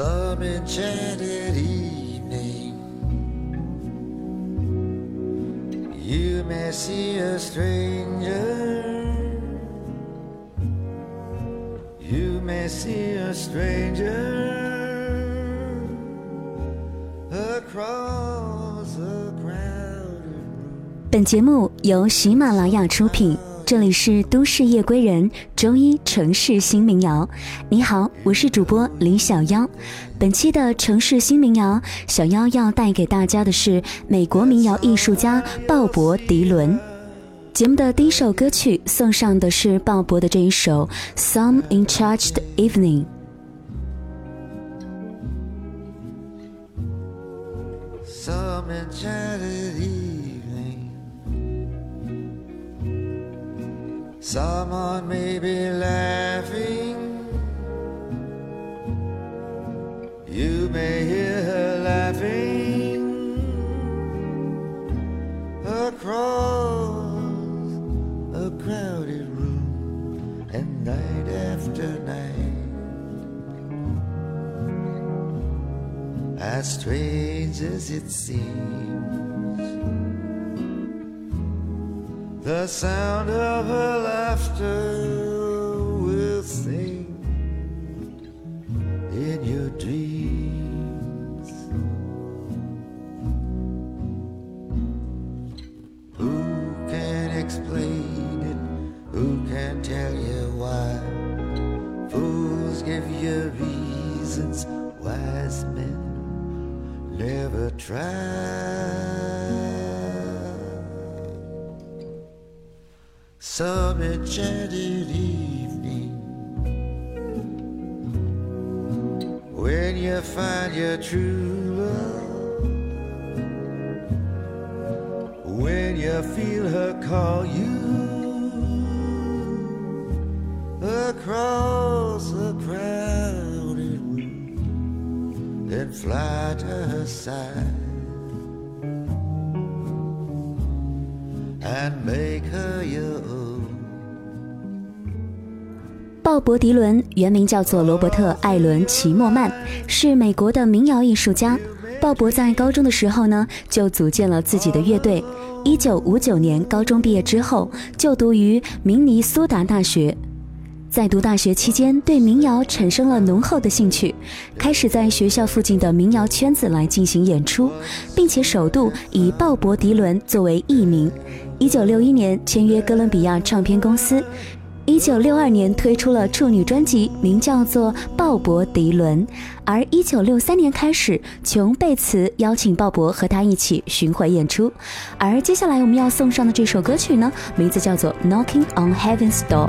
some enchanted evening. You may see a stranger. You may see a stranger across the ground. 本节目由喜马拉雅出品，这里是都市夜归人，周一城市新民谣。你好，我是主播李小妖。本期的城市新民谣，小妖要带给大家的是美国民谣艺术家鲍勃·迪伦。节目的第一首歌曲送上的是鲍勃的这一首《Some Enchanted Evening》。Someone may be laughing. You may hear her laughing across a crowded room, and night after night. as strange as it seems. The sound evening. When you find your true fly to her side and make her You 鲍勃·迪伦原名叫做罗伯特·艾伦·齐默曼，是美国的民谣艺术家。鲍勃在高中的时候呢，就组建了自己的乐队。一九五九年高中毕业之后，就读于明尼苏达大学。在读大学期间，对民谣产生了浓厚的兴趣，开始在学校附近的民谣圈子来进行演出，并且首度以鲍勃·迪伦作为艺名。一九六一年签约哥伦比亚唱片公司。一九六二年推出了处女专辑，名叫做《鲍勃·迪伦》。而一九六三年开始，琼·贝茨邀请鲍勃和他一起巡回演出。而接下来我们要送上的这首歌曲呢，名字叫做《Knocking on Heaven's Door》。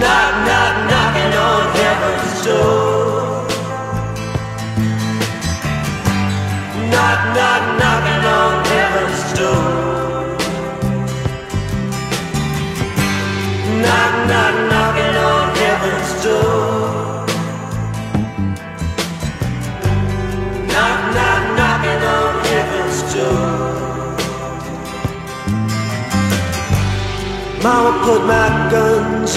Knock, knock, knocking on heaven's door. Knock, knock, knocking on heaven's door. Knock, knock, knocking on heaven's door. Knock, knock, knocking on heaven's door. Mama put my guns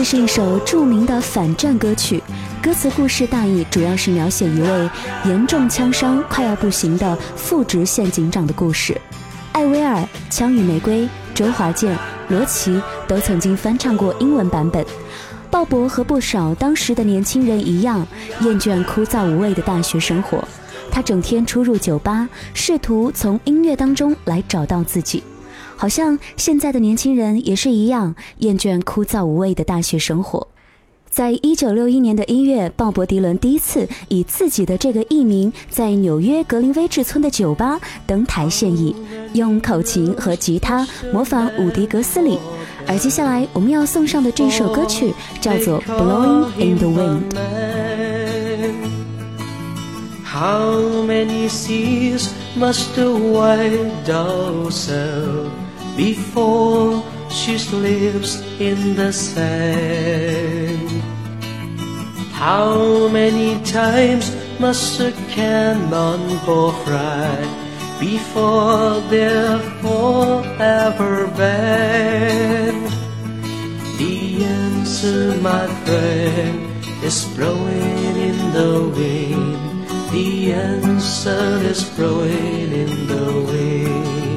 这是一首著名的反战歌曲，歌词故事大意主要是描写一位严重枪伤、快要不行的副直线警长的故事。艾薇儿、枪与玫瑰、周华健、罗琦都曾经翻唱过英文版本。鲍勃和不少当时的年轻人一样，厌倦枯燥无味的大学生活，他整天出入酒吧，试图从音乐当中来找到自己。好像现在的年轻人也是一样，厌倦枯燥无味的大学生活。在一九六一年的一月，鲍勃迪伦第一次以自己的这个艺名，在纽约格林威治村的酒吧登台献艺，用口琴和吉他模仿伍迪·格斯里。而接下来我们要送上的这首歌曲叫做《Blowing in the Wind》。How many seas must a white before she slips in the sand? How many times must a cannonball fry before they're forever banned? The answer, my friend, is blowing in the wind. The answer is blowing in the wind.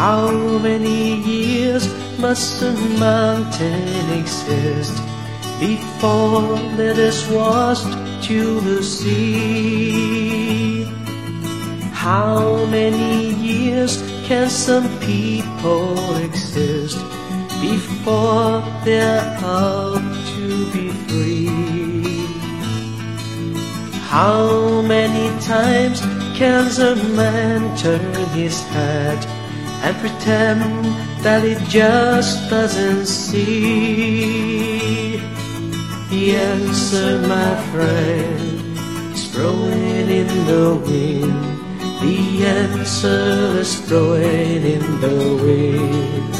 How many years must a mountain exist? before it is washed to the sea. How many years can some people exist before they're out to be free? How many times can a man turn his head and pretend that it just doesn't see? The answer, my friend, is blowing in the wind. The answer is blowing in the wind.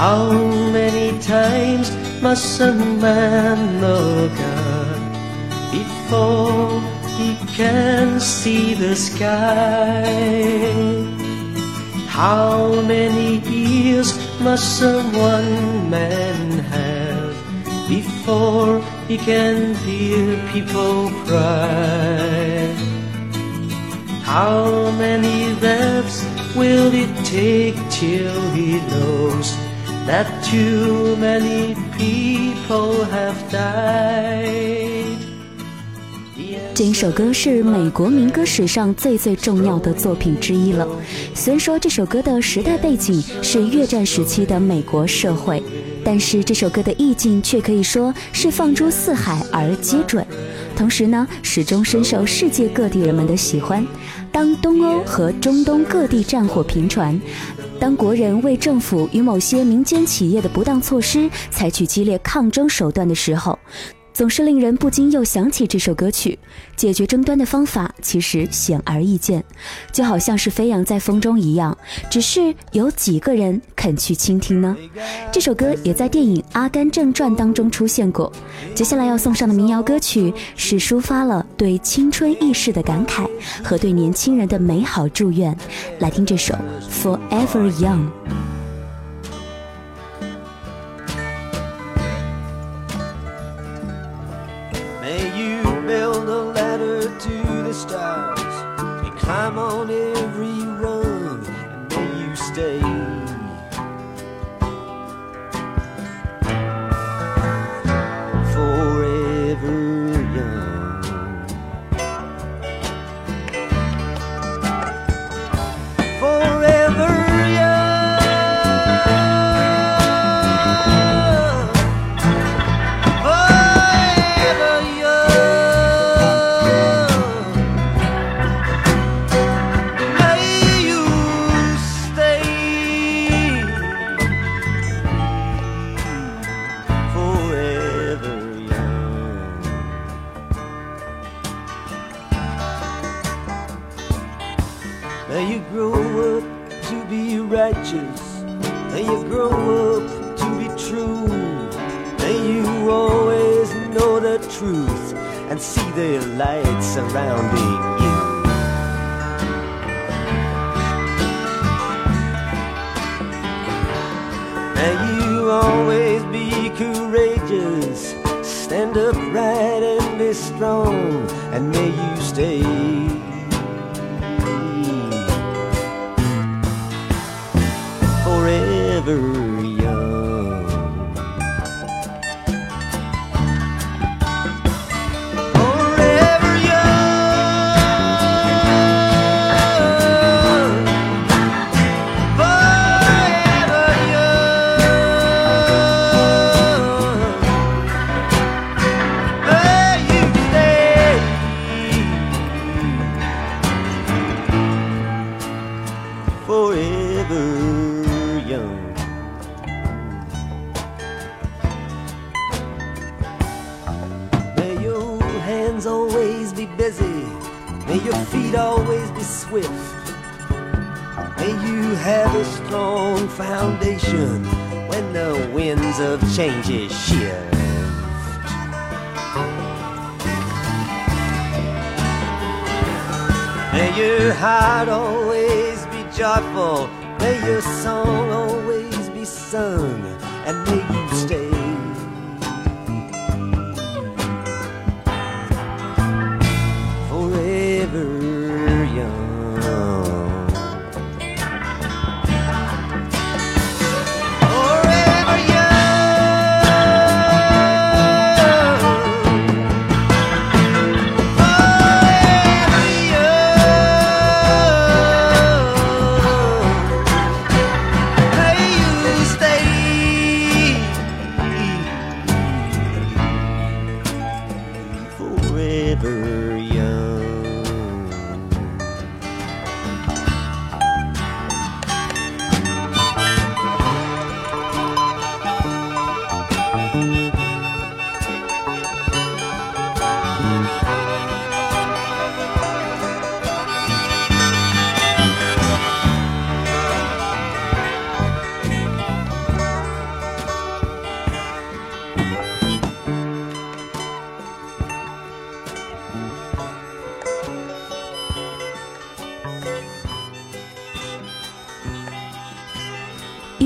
How many times must a man look up before he can see the sky? How many years must a one man have? before he can hear people cry. How many deaths will it take till he knows that too many people have died? 这一首歌是美国民歌史上最最重要的作品之一了。虽然说这首歌的时代背景是越战时期的美国社会。但是这首歌的意境却可以说是放诸四海而皆准，同时呢，始终深受世界各地人们的喜欢。当东欧和中东各地战火频传，当国人为政府与某些民间企业的不当措施采取激烈抗争手段的时候。总是令人不禁又想起这首歌曲。解决争端的方法其实显而易见，就好像是飞扬在风中一样，只是有几个人肯去倾听呢？这首歌也在电影《阿甘正传》当中出现过。接下来要送上的民谣歌曲是抒发了对青春意识的感慨和对年轻人的美好祝愿。来听这首《Forever Young》。Now you grow up to be true, and you always know the truth and see the light surrounding you. And you always be courageous. Stand upright and be strong, and may you stay. blue. Forever changes shift. May your heart always be joyful. May your song always be sung. And may you stay.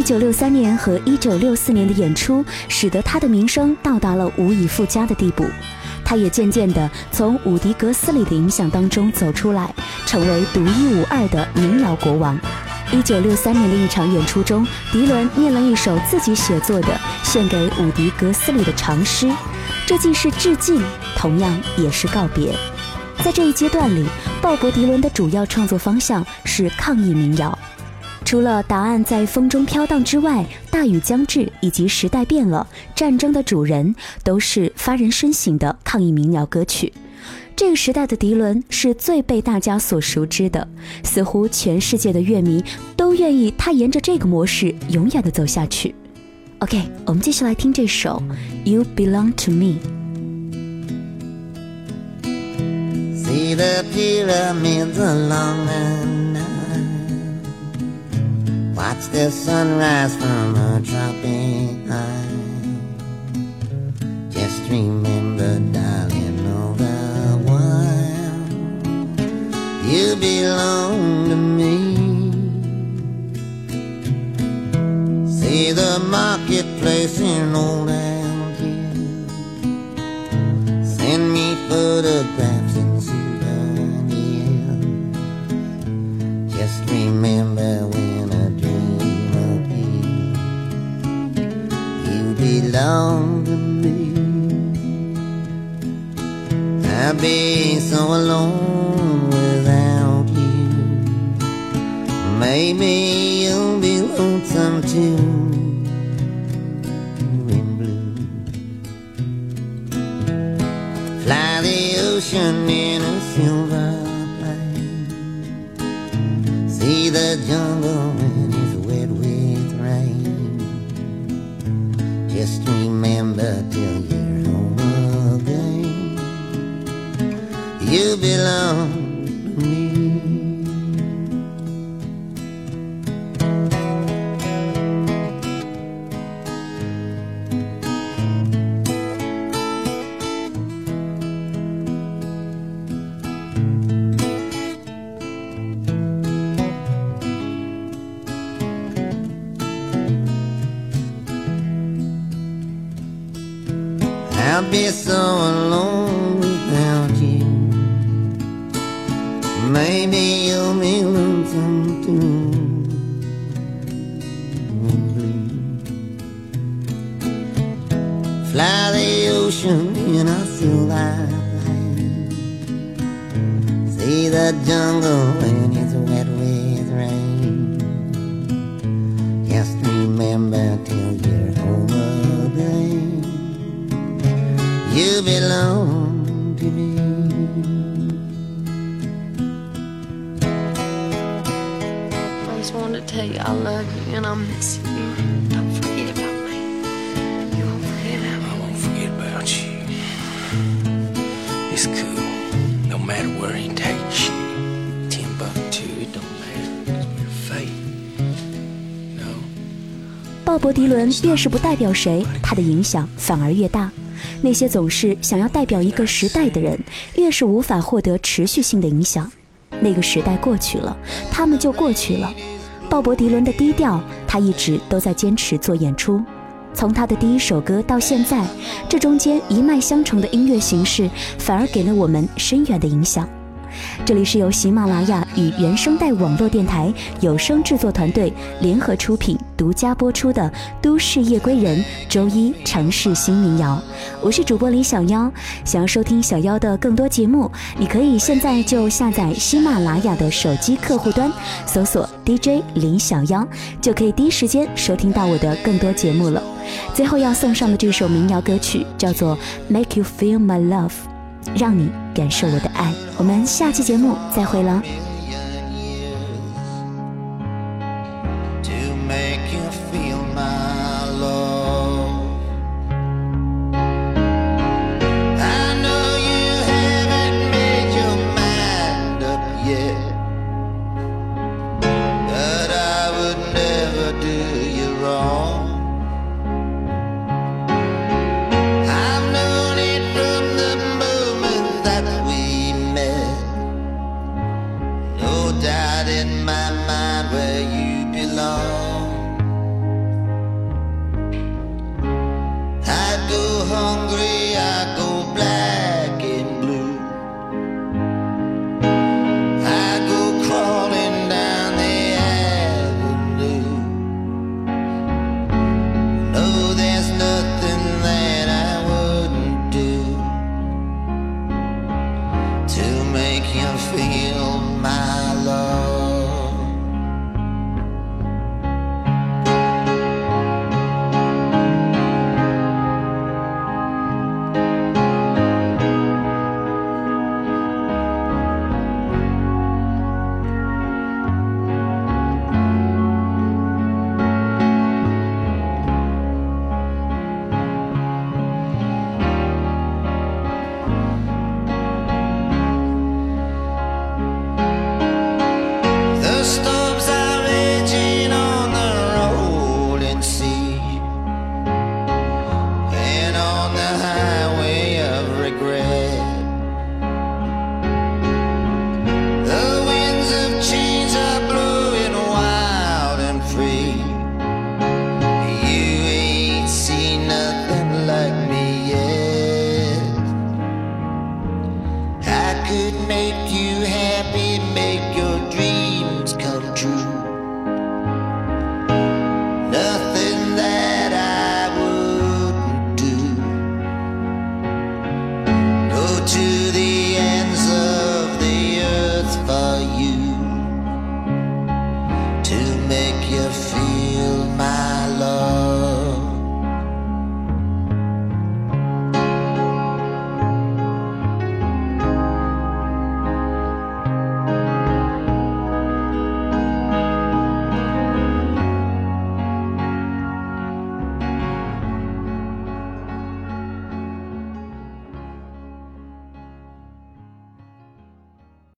九六三年和一九六四年的演出，使得他的名声到达了无以复加的地步。他也渐渐地从伍迪·格斯里的影响当中走出来，成为独一无二的民谣国王。一九六三年的一场演出中，迪伦念了一首自己写作的献给伍迪·格斯里的长诗，这既是致敬，同样也是告别。在这一阶段里，鲍勃·迪伦的主要创作方向是抗议民谣。除了答案在风中飘荡之外，大雨将至以及时代变了，战争的主人都是发人深省的抗议民谣歌曲。这个时代的迪伦是最被大家所熟知的，似乎全世界的乐迷都愿意他沿着这个模式永远的走下去。OK，我们继续来听这首《You Belong to Me》。See the pyramids along Watch the sunrise from a tropic high. Just remember, darling, all the while you belong to me. See the marketplace in old I've so alone without you. Maybe you'll be lonesome too. In blue. Fly the ocean in Fly the ocean in a silver plane. See the jungle when it's wet with rain. Just remember till you're home again. You belong to me. I just wanted to tell you I love you and I 鲍勃迪伦越是不代表谁，他的影响反而越大。那些总是想要代表一个时代的人，越是无法获得持续性的影响。那个时代过去了，他们就过去了。鲍勃迪伦的低调，他一直都在坚持做演出。从他的第一首歌到现在，这中间一脉相承的音乐形式，反而给了我们深远的影响。这里是由喜马拉雅与原声带网络电台有声制作团队联合出品、独家播出的《都市夜归人》周一城市新民谣。我是主播李小妖。想要收听小妖的更多节目，你可以现在就下载喜马拉雅的手机客户端，搜索 DJ 李小妖，就可以第一时间收听到我的更多节目了。最后要送上的这首民谣歌曲叫做《Make You Feel My Love》。让你感受我的爱。我们下期节目再会了。